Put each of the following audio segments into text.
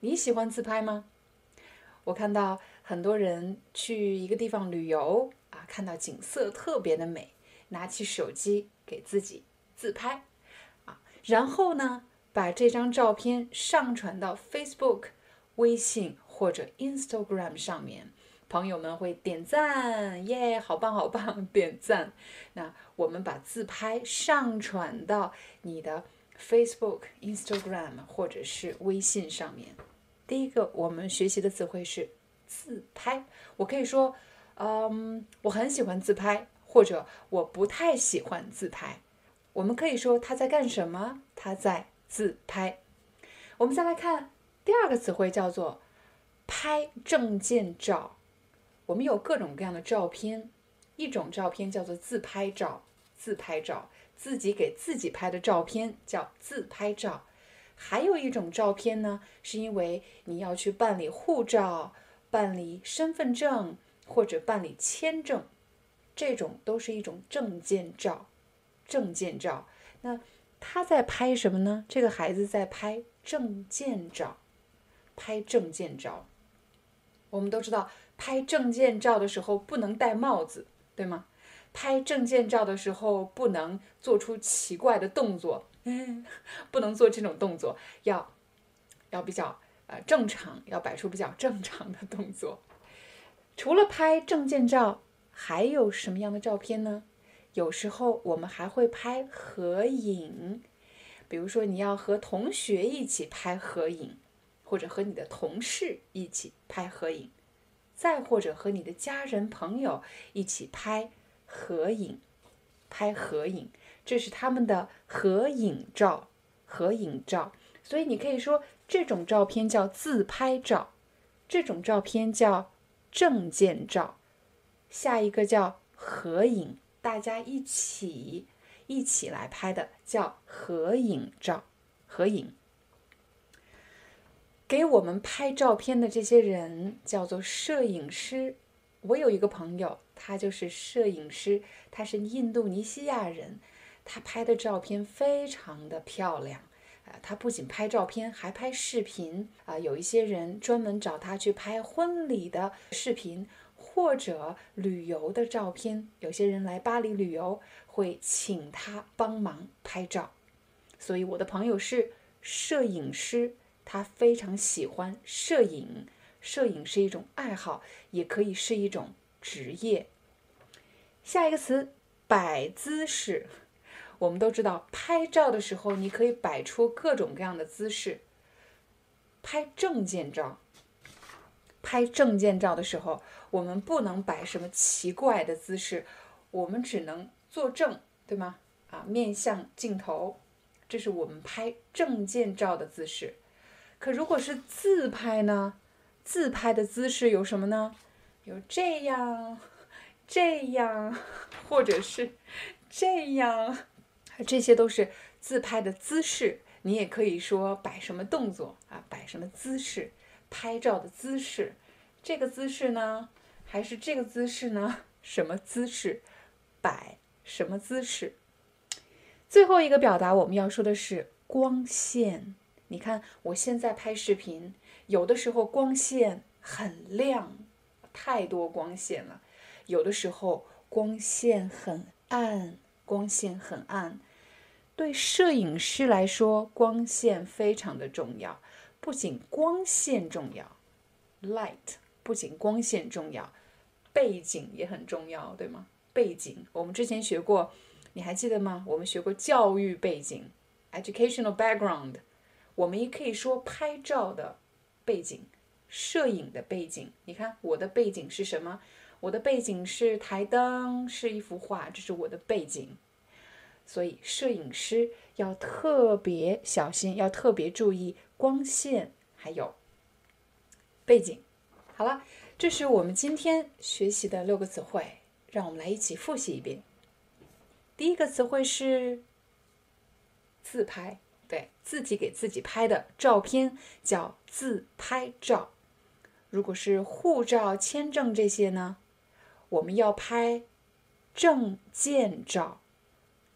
你喜欢自拍吗？我看到很多人去一个地方旅游啊，看到景色特别的美，拿起手机给自己自拍啊，然后呢，把这张照片上传到 Facebook、微信或者 Instagram 上面，朋友们会点赞，耶，好棒好棒，点赞。那我们把自拍上传到你的 Facebook、Instagram 或者是微信上面。第一个，我们学习的词汇是自拍。我可以说，嗯，我很喜欢自拍，或者我不太喜欢自拍。我们可以说他在干什么？他在自拍。我们再来看第二个词汇，叫做拍证件照。我们有各种各样的照片，一种照片叫做自拍照，自拍照，自己给自己拍的照片叫自拍照。还有一种照片呢，是因为你要去办理护照、办理身份证或者办理签证，这种都是一种证件照。证件照，那他在拍什么呢？这个孩子在拍证件照，拍证件照。我们都知道，拍证件照的时候不能戴帽子，对吗？拍证件照的时候不能做出奇怪的动作。不能做这种动作，要要比较呃正常，要摆出比较正常的动作。除了拍证件照，还有什么样的照片呢？有时候我们还会拍合影，比如说你要和同学一起拍合影，或者和你的同事一起拍合影，再或者和你的家人朋友一起拍合影，拍合影。这是他们的合影照，合影照。所以你可以说这种照片叫自拍照，这种照片叫证件照，下一个叫合影，大家一起一起来拍的叫合影照，合影。给我们拍照片的这些人叫做摄影师。我有一个朋友，他就是摄影师，他是印度尼西亚人。他拍的照片非常的漂亮，啊，他不仅拍照片，还拍视频啊。有一些人专门找他去拍婚礼的视频或者旅游的照片。有些人来巴黎旅游，会请他帮忙拍照。所以我的朋友是摄影师，他非常喜欢摄影。摄影是一种爱好，也可以是一种职业。下一个词，摆姿势。我们都知道，拍照的时候你可以摆出各种各样的姿势。拍证件照，拍证件照的时候，我们不能摆什么奇怪的姿势，我们只能坐正，对吗？啊，面向镜头，这是我们拍证件照的姿势。可如果是自拍呢？自拍的姿势有什么呢？有这样、这样，或者是这样。这些都是自拍的姿势，你也可以说摆什么动作啊，摆什么姿势，拍照的姿势，这个姿势呢，还是这个姿势呢？什么姿势？摆什么姿势？最后一个表达我们要说的是光线。你看我现在拍视频，有的时候光线很亮，太多光线了；有的时候光线很暗，光线很暗。对摄影师来说，光线非常的重要。不仅光线重要，light 不仅光线重要，背景也很重要，对吗？背景我们之前学过，你还记得吗？我们学过教育背景，educational background。我们也可以说拍照的背景，摄影的背景。你看我的背景是什么？我的背景是台灯，是一幅画，这是我的背景。所以，摄影师要特别小心，要特别注意光线，还有背景。好了，这是我们今天学习的六个词汇，让我们来一起复习一遍。第一个词汇是自拍，对自己给自己拍的照片叫自拍照。如果是护照、签证这些呢，我们要拍证件照。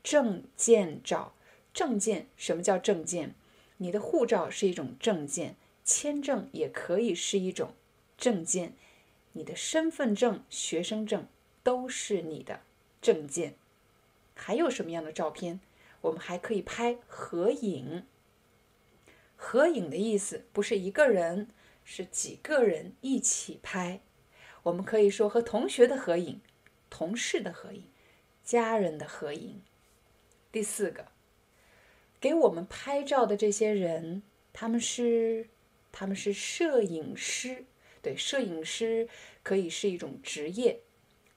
证件照，证件什么叫证件？你的护照是一种证件，签证也可以是一种证件，你的身份证、学生证都是你的证件。还有什么样的照片？我们还可以拍合影。合影的意思不是一个人，是几个人一起拍。我们可以说和同学的合影、同事的合影、家人的合影。第四个，给我们拍照的这些人，他们是他们是摄影师。对，摄影师可以是一种职业。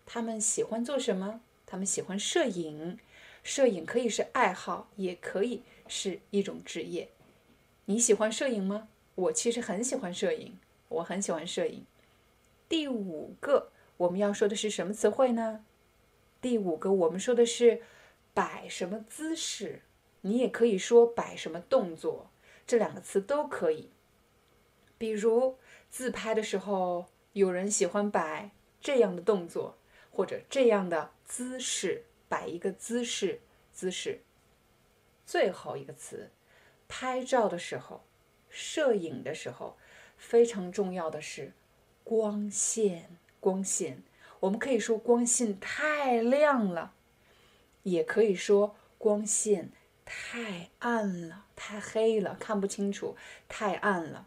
他们喜欢做什么？他们喜欢摄影。摄影可以是爱好，也可以是一种职业。你喜欢摄影吗？我其实很喜欢摄影，我很喜欢摄影。第五个，我们要说的是什么词汇呢？第五个，我们说的是。摆什么姿势？你也可以说摆什么动作，这两个词都可以。比如自拍的时候，有人喜欢摆这样的动作，或者这样的姿势，摆一个姿势，姿势。最后一个词，拍照的时候，摄影的时候，非常重要的是光线，光线。我们可以说光线太亮了。也可以说光线太暗了，太黑了，看不清楚，太暗了。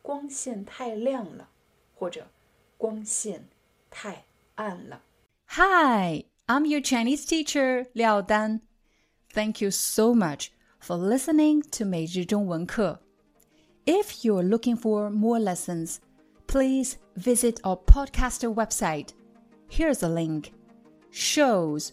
光线太亮了，或者光线太暗了。Hi, I'm your Chinese teacher Liao Dan. Thank you so much for listening to 每日中文课. If you're looking for more lessons, please visit our podcaster website. Here's a link. Shows